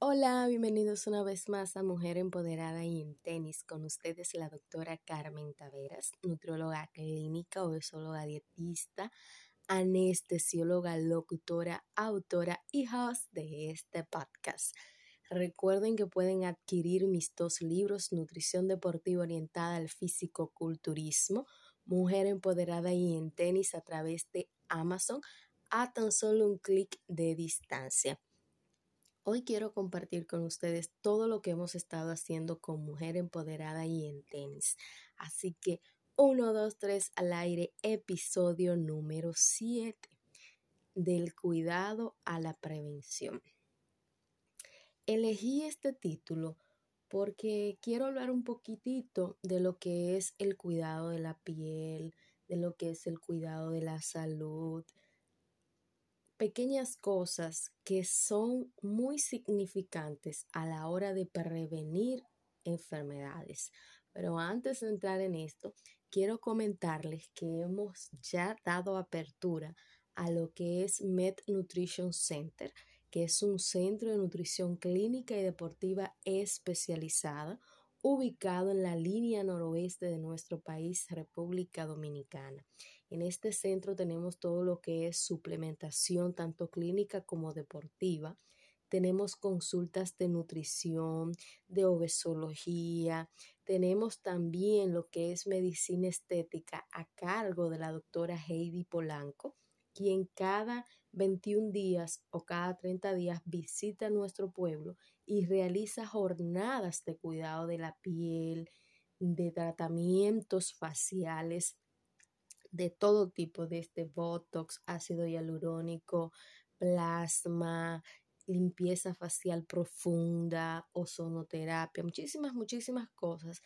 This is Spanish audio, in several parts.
Hola, bienvenidos una vez más a Mujer Empoderada y en Tenis. Con ustedes la doctora Carmen Taveras, nutrióloga clínica, obesóloga dietista, anestesióloga, locutora, autora y host de este podcast. Recuerden que pueden adquirir mis dos libros, Nutrición Deportiva Orientada al Físico-Culturismo, Mujer Empoderada y en Tenis a través de Amazon a tan solo un clic de distancia. Hoy quiero compartir con ustedes todo lo que hemos estado haciendo con Mujer Empoderada y en tenis. Así que 1, 2, 3 al aire, episodio número 7 del cuidado a la prevención. Elegí este título porque quiero hablar un poquitito de lo que es el cuidado de la piel, de lo que es el cuidado de la salud, pequeñas cosas que son muy significantes a la hora de prevenir enfermedades. Pero antes de entrar en esto, quiero comentarles que hemos ya dado apertura a lo que es Med Nutrition Center, que es un centro de nutrición clínica y deportiva especializada ubicado en la línea noroeste de nuestro país, República Dominicana. En este centro tenemos todo lo que es suplementación, tanto clínica como deportiva. Tenemos consultas de nutrición, de obesología. Tenemos también lo que es medicina estética a cargo de la doctora Heidi Polanco, quien cada 21 días o cada 30 días visita nuestro pueblo y realiza jornadas de cuidado de la piel, de tratamientos faciales, de todo tipo, desde Botox, ácido hialurónico, plasma, limpieza facial profunda, ozonoterapia, muchísimas, muchísimas cosas.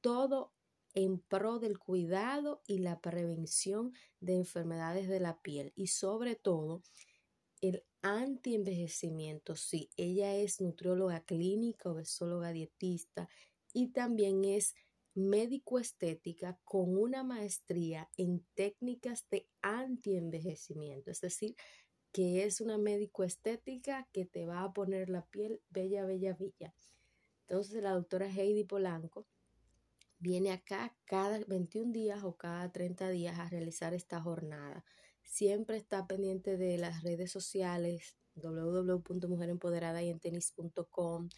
Todo en pro del cuidado y la prevención de enfermedades de la piel y sobre todo el antienvejecimiento. Sí, ella es nutrióloga clínica, obesóloga dietista y también es médico estética con una maestría en técnicas de antienvejecimiento, es decir, que es una médico estética que te va a poner la piel bella, bella, bella. Entonces la doctora Heidi Polanco viene acá cada 21 días o cada 30 días a realizar esta jornada. Siempre está pendiente de las redes sociales www.mujerempoderadayentenis.com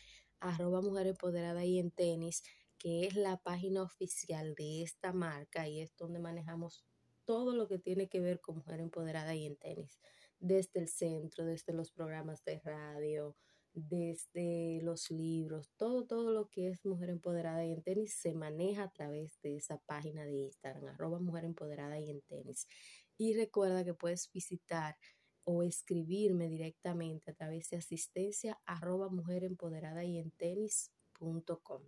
arroba Mujer Empoderada y en Tenis que es la página oficial de esta marca y es donde manejamos todo lo que tiene que ver con mujer empoderada y en tenis, desde el centro, desde los programas de radio, desde los libros, todo, todo lo que es mujer empoderada y en tenis se maneja a través de esa página de Instagram, arroba mujer empoderada y en tenis. Y recuerda que puedes visitar o escribirme directamente a través de asistencia arroba mujer empoderada y en tenis.com.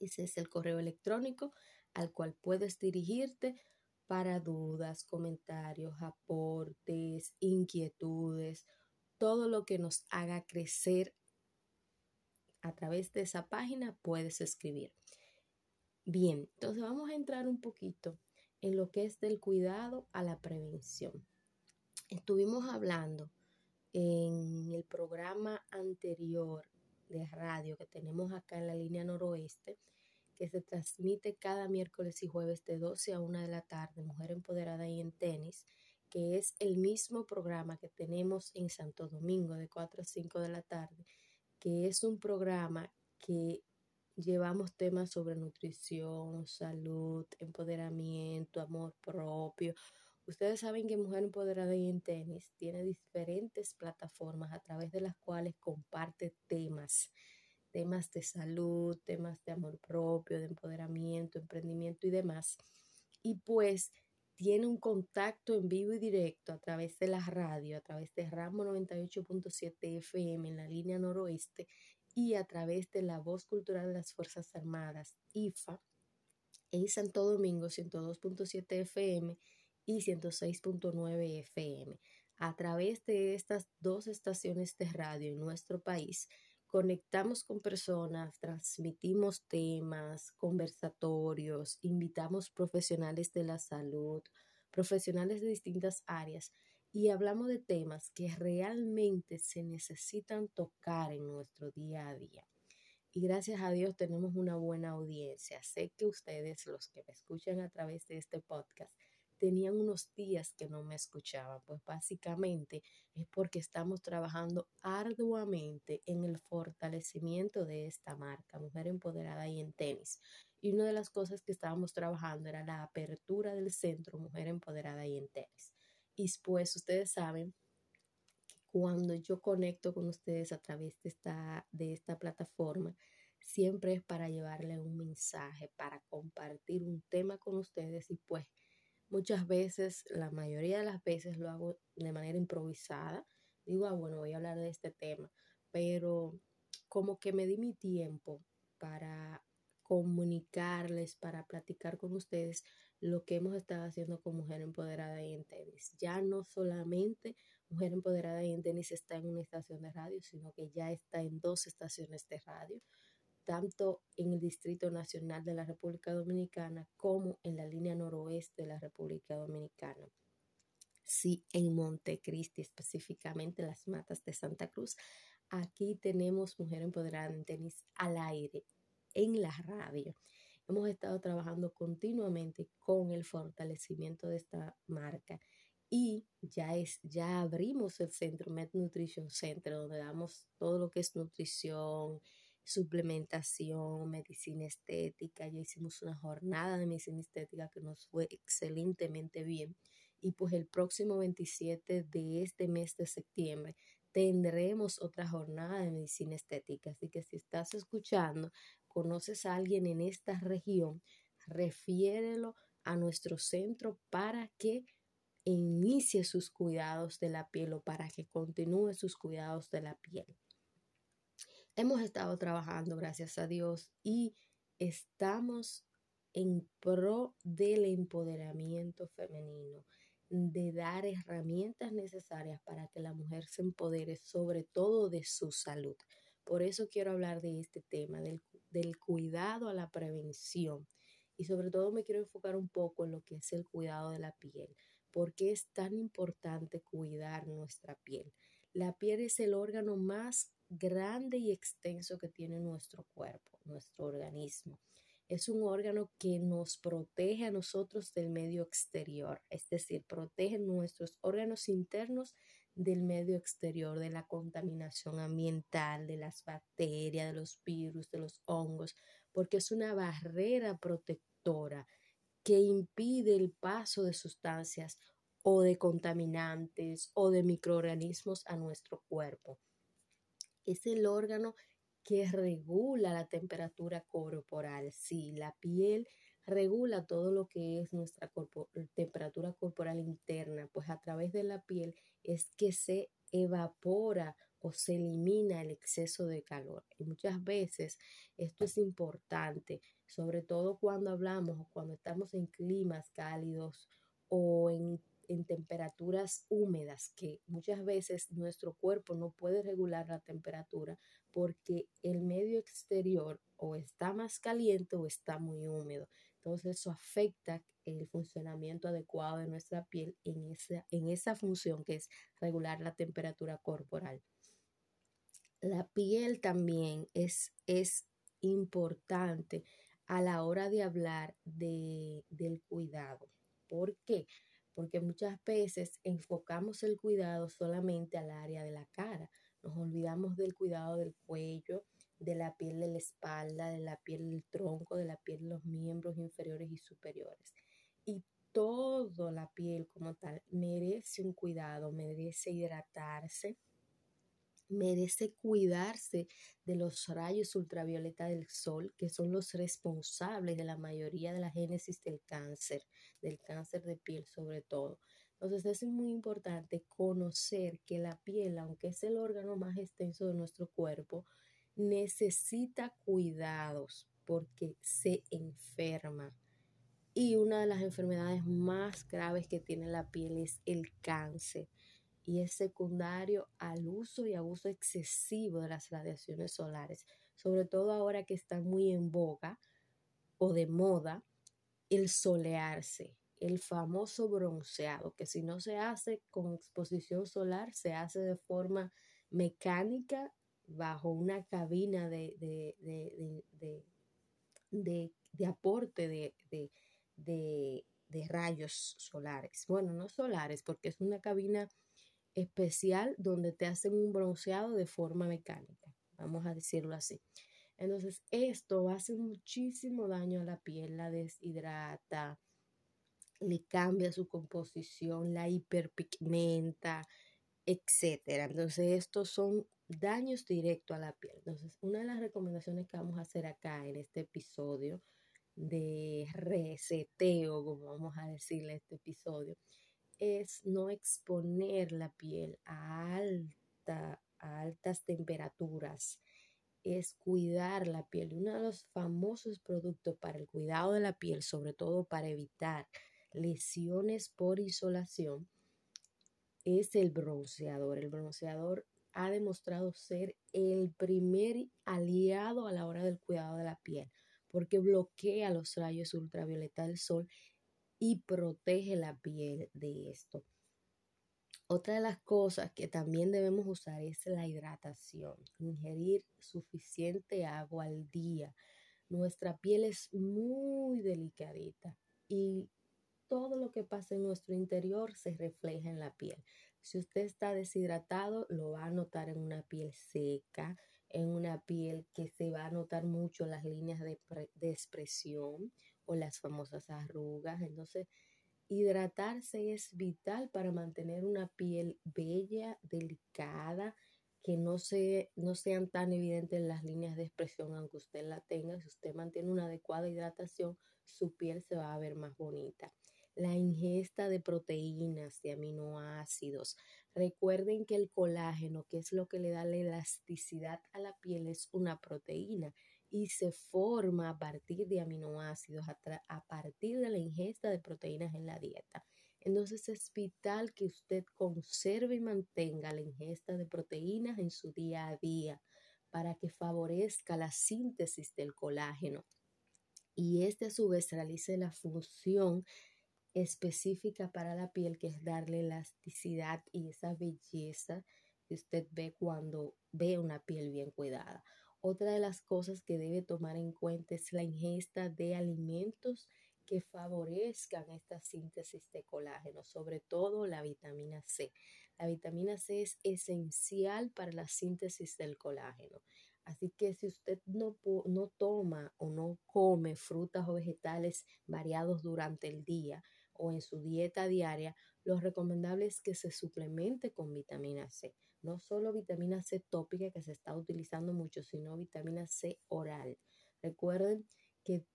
Ese es el correo electrónico al cual puedes dirigirte para dudas, comentarios, aportes, inquietudes, todo lo que nos haga crecer a través de esa página puedes escribir. Bien, entonces vamos a entrar un poquito en lo que es del cuidado a la prevención. Estuvimos hablando en el programa anterior de radio que tenemos acá en la línea noroeste, que se transmite cada miércoles y jueves de 12 a 1 de la tarde, Mujer Empoderada y en Tenis, que es el mismo programa que tenemos en Santo Domingo de 4 a 5 de la tarde, que es un programa que llevamos temas sobre nutrición, salud, empoderamiento, amor propio, Ustedes saben que Mujer Empoderada en Tenis tiene diferentes plataformas a través de las cuales comparte temas, temas de salud, temas de amor propio, de empoderamiento, emprendimiento y demás. Y pues tiene un contacto en vivo y directo a través de la radio, a través de Ramo 98.7 FM en la línea noroeste y a través de la voz cultural de las Fuerzas Armadas, IFA, en Santo Domingo 102.7 FM y 106.9 FM. A través de estas dos estaciones de radio en nuestro país, conectamos con personas, transmitimos temas, conversatorios, invitamos profesionales de la salud, profesionales de distintas áreas y hablamos de temas que realmente se necesitan tocar en nuestro día a día. Y gracias a Dios tenemos una buena audiencia. Sé que ustedes, los que me escuchan a través de este podcast, tenían unos días que no me escuchaban. Pues básicamente es porque estamos trabajando arduamente en el fortalecimiento de esta marca, Mujer Empoderada y en tenis. Y una de las cosas que estábamos trabajando era la apertura del centro Mujer Empoderada y en tenis. Y pues ustedes saben que cuando yo conecto con ustedes a través de esta, de esta plataforma, siempre es para llevarle un mensaje, para compartir un tema con ustedes y pues muchas veces, la mayoría de las veces lo hago de manera improvisada. Digo, ah, bueno, voy a hablar de este tema, pero como que me di mi tiempo para comunicarles, para platicar con ustedes lo que hemos estado haciendo con Mujer Empoderada y en Tenis. Ya no solamente Mujer Empoderada y en Tenis está en una estación de radio, sino que ya está en dos estaciones de radio, tanto en el Distrito Nacional de la República Dominicana como en la línea noroeste de la República Dominicana. Sí, en Montecristi, específicamente las matas de Santa Cruz. Aquí tenemos Mujer Empoderada en Tenis al aire en la radio. Hemos estado trabajando continuamente con el fortalecimiento de esta marca y ya es ya abrimos el centro Med Nutrition Center donde damos todo lo que es nutrición, suplementación, medicina estética. Ya hicimos una jornada de medicina estética que nos fue excelentemente bien. Y pues el próximo 27 de este mes de septiembre tendremos otra jornada de medicina estética. Así que si estás escuchando, conoces a alguien en esta región, refiérelo a nuestro centro para que inicie sus cuidados de la piel o para que continúe sus cuidados de la piel. Hemos estado trabajando, gracias a Dios, y estamos en pro del empoderamiento femenino, de dar herramientas necesarias para que la mujer se empodere sobre todo de su salud. Por eso quiero hablar de este tema, del, cuidado a la prevención. Y sobre todo me quiero enfocar un poco en lo que es el cuidado de la piel. ¿Por qué es tan importante cuidar nuestra piel? La piel es el órgano más grande y extenso que tiene nuestro cuerpo, nuestro organismo. Es un órgano que nos protege a nosotros del medio exterior, es decir, protege nuestros órganos internos del medio exterior, de la contaminación ambiental, de las bacterias, de los virus, de los hongos, porque es una barrera protectora que impide el paso de sustancias o de contaminantes o de microorganismos a nuestro cuerpo es el órgano que regula la temperatura corporal. Sí, la piel regula todo lo que es nuestra temperatura corporal interna, pues a través de la piel es que se evapora o se elimina el exceso de calor. Y muchas veces esto es importante, sobre todo cuando hablamos o cuando estamos en climas cálidos o en en temperaturas húmedas, que muchas veces nuestro cuerpo no puede regular la temperatura porque el medio exterior o está más caliente o está muy húmedo. Entonces eso afecta el funcionamiento adecuado de nuestra piel en esa, en esa función que es regular la temperatura corporal. La piel también es, es importante a la hora de hablar de, del cuidado. ¿Por qué? Porque muchas veces enfocamos el cuidado solamente al área de la cara. Nos olvidamos del cuidado del cuello, de la piel de la espalda, de la piel del tronco, de la piel de los miembros inferiores y superiores. Y toda la piel como tal merece un cuidado, merece hidratarse, merece cuidarse de los rayos ultravioleta del sol, que son los responsables de la mayoría de la génesis del cáncer, del cáncer de piel sobre todo. Entonces es muy importante conocer que la piel, aunque es el órgano más extenso de nuestro cuerpo, necesita cuidados porque se enferma. Y una de las enfermedades más graves que tiene la piel es el cáncer y es secundario al uso y abuso excesivo de las radiaciones solares, sobre todo ahora que está muy en boga o de moda el solearse. el famoso bronceado, que si no se hace con exposición solar, se hace de forma mecánica bajo una cabina de, de, aporte de, rayos solares. Bueno, no solares, porque es una cabina especial donde te hacen un bronceado de forma mecánica, vamos a decirlo así. Entonces, esto hace muchísimo daño a la piel, la deshidrata, le cambia su composición, la hiperpigmenta, etcétera. Entonces, estos son daños directos a la piel. Entonces, una de las recomendaciones que vamos a hacer acá en este episodio de reseteo, como vamos a decirle este episodio, es no exponer la piel a, alta, a altas temperaturas, es cuidar la piel. Uno de los famosos productos para el cuidado de la piel, sobre todo para evitar lesiones por insolación, es el bronceador. El bronceador ha demostrado ser el primer aliado a la hora del cuidado de la piel, porque bloquea los rayos ultravioleta del sol y protege la piel de esto. Otra de las cosas que también debemos usar es la hidratación, ingerir suficiente agua al día. Nuestra piel es muy delicadita y todo lo que pasa en nuestro interior se refleja en la piel. Si usted está deshidratado, lo va a notar en una piel seca, en una piel que se va a notar mucho las líneas de, de expresión o las famosas arrugas. Entonces, hidratarse es vital para mantener una piel bella, delicada, que no, se, no sean tan evidentes las líneas de expresión aunque usted la tenga. Si usted mantiene una adecuada hidratación, su piel se va a ver más bonita la ingesta de proteínas, de aminoácidos. Recuerden que el colágeno, que es lo que le da la elasticidad a la piel, es una proteína y se forma a partir de aminoácidos, a, partir de la ingesta de proteínas en la dieta. Entonces es vital que usted conserve y mantenga la ingesta de proteínas en su día a día para que favorezca la síntesis del colágeno y este a su vez realice la función específica para la piel, que es darle elasticidad y esa belleza que usted ve cuando ve una piel bien cuidada. Otra de las cosas que debe tomar en cuenta es la ingesta de alimentos que favorezcan esta síntesis de colágeno, sobre todo la vitamina C. La vitamina C es esencial para la síntesis del colágeno. Así que si usted no, no toma o no come frutas o vegetales variados durante el día, o en su dieta diaria, lo recomendable es que se suplemente con vitamina C. No solo vitamina C tópica que se está utilizando mucho, sino vitamina C oral. Recuerden que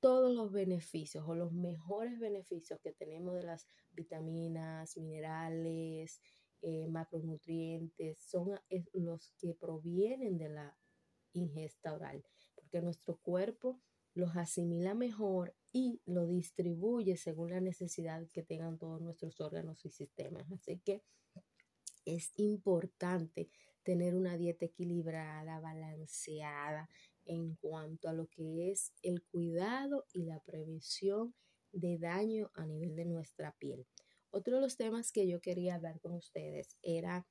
todos los beneficios o los mejores beneficios que tenemos de las vitaminas, minerales, eh, macronutrientes, son los que provienen de la ingesta oral, porque nuestro cuerpo los asimila mejor y lo distribuye según la necesidad que tengan todos nuestros órganos y sistemas. Así que es importante tener una dieta equilibrada, balanceada en cuanto a lo que es el cuidado y la prevención de daño a nivel de nuestra piel. Otro de los temas que yo quería hablar con ustedes era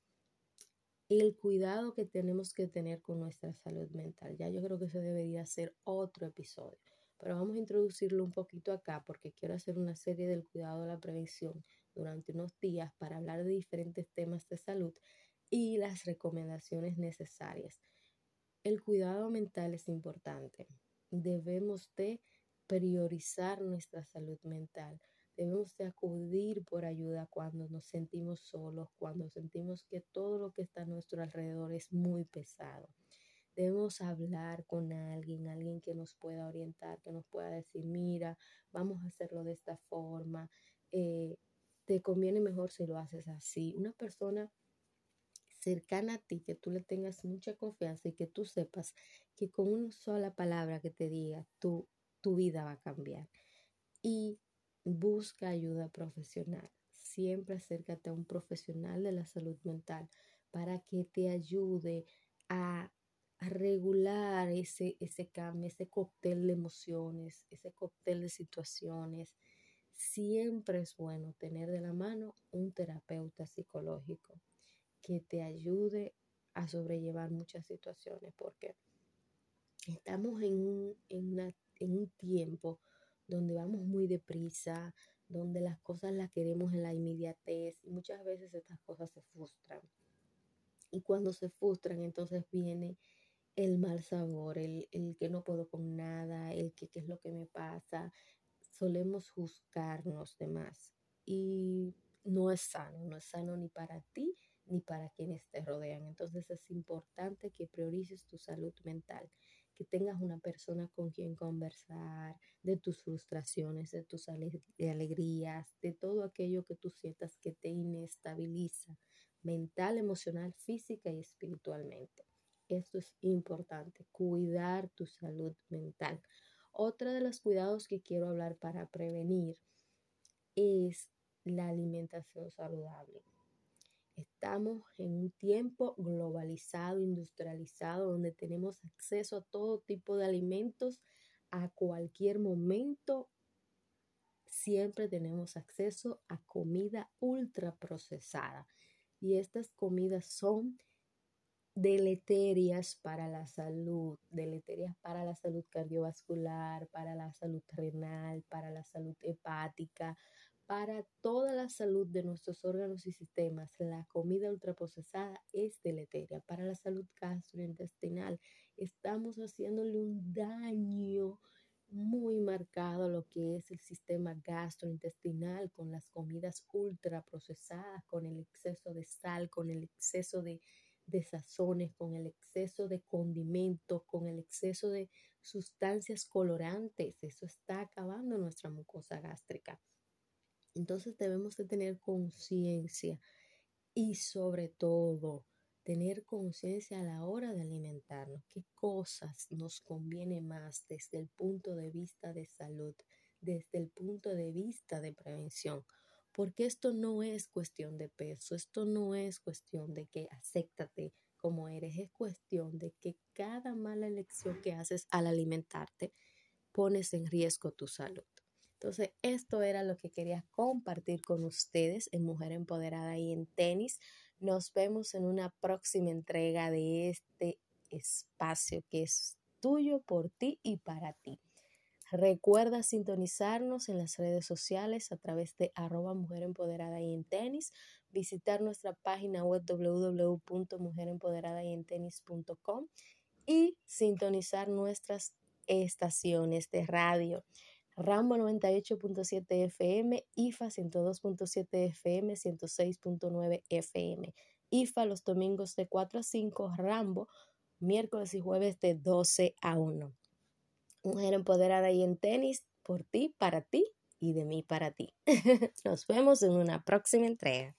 el cuidado que tenemos que tener con nuestra salud mental. Ya yo creo que eso debería ser otro episodio, pero vamos a introducirlo un poquito acá porque quiero hacer una serie del cuidado la prevención durante unos días para hablar de diferentes temas de salud y las recomendaciones necesarias. El cuidado mental es importante. Debemos de priorizar nuestra salud mental Debemos de acudir por ayuda cuando nos sentimos solos, cuando sentimos que todo lo que está a nuestro alrededor es muy pesado. Debemos hablar con alguien, alguien que nos pueda orientar, que nos pueda decir, mira, vamos a hacerlo de esta forma, eh, te conviene mejor si lo haces así. Una persona cercana a ti, que tú le tengas mucha confianza y que tú sepas que con una sola palabra que te diga, tu, tu vida va a cambiar. Y busca ayuda profesional. Siempre acércate a un profesional de la salud mental para que te ayude a, regular ese, ese cambio, ese cóctel de emociones, ese cóctel de situaciones. Siempre es bueno tener de la mano un terapeuta psicológico que te ayude a sobrellevar muchas situaciones porque estamos en un, en, un tiempo donde vamos muy deprisa, donde las cosas las queremos en la inmediatez y muchas veces estas cosas se frustran. Y cuando se frustran, entonces viene el mal sabor, el, el que no puedo con nada, el que qué es lo que me pasa. Solemos juzgarnos de más y no es sano, no es sano ni para ti ni para quienes te rodean. Entonces es importante que priorices tu salud mental, que tengas una persona con quien conversar de tus frustraciones, de tus alegrías, de todo aquello que tú sientas que te inestabiliza mental, emocional, física y espiritualmente. Esto es importante, cuidar tu salud mental. Otra de los cuidados que quiero hablar para prevenir es la alimentación saludable. Estamos en un tiempo globalizado, industrializado, donde tenemos acceso a todo tipo de alimentos a cualquier momento. Siempre tenemos acceso a comida ultra procesada. Y estas comidas son deleterias para la salud, deleterias para la salud cardiovascular, para la salud renal, para la salud hepática, para toda la salud de nuestros órganos y sistemas, la comida ultraprocesada es deleteria. Para la salud gastrointestinal, estamos haciéndole un daño muy marcado a lo que es el sistema gastrointestinal con las comidas ultraprocesadas, con el exceso de sal, con el exceso de, de sazones, con el exceso de condimentos, con el exceso de sustancias colorantes. Eso está acabando nuestra mucosa gástrica. Entonces debemos de tener conciencia y sobre todo tener conciencia a la hora de alimentarnos, qué cosas nos conviene más desde el punto de vista de salud, desde el punto de vista de prevención. Porque esto no es cuestión de peso, esto no es cuestión de que acéptate como eres, es cuestión de que cada mala elección que haces al alimentarte pones en riesgo tu salud. Entonces, esto era lo que quería compartir con ustedes en Mujer Empoderada y en tenis. Nos vemos en una próxima entrega de este espacio que es tuyo, por ti y para ti. Recuerda sintonizarnos en las redes sociales a través de arroba Mujer Empoderada y en tenis, visitar nuestra página web www.mujerempoderadyentenis.com y sintonizar nuestras estaciones de radio. Rambo 98.7 FM, IFA 102.7 FM, 106.9 FM. IFA los domingos de 4 a 5, Rambo miércoles y jueves de 12 a 1. Mujer empoderada y en tenis, por ti, para ti y de mí para ti. Nos vemos en una próxima entrega.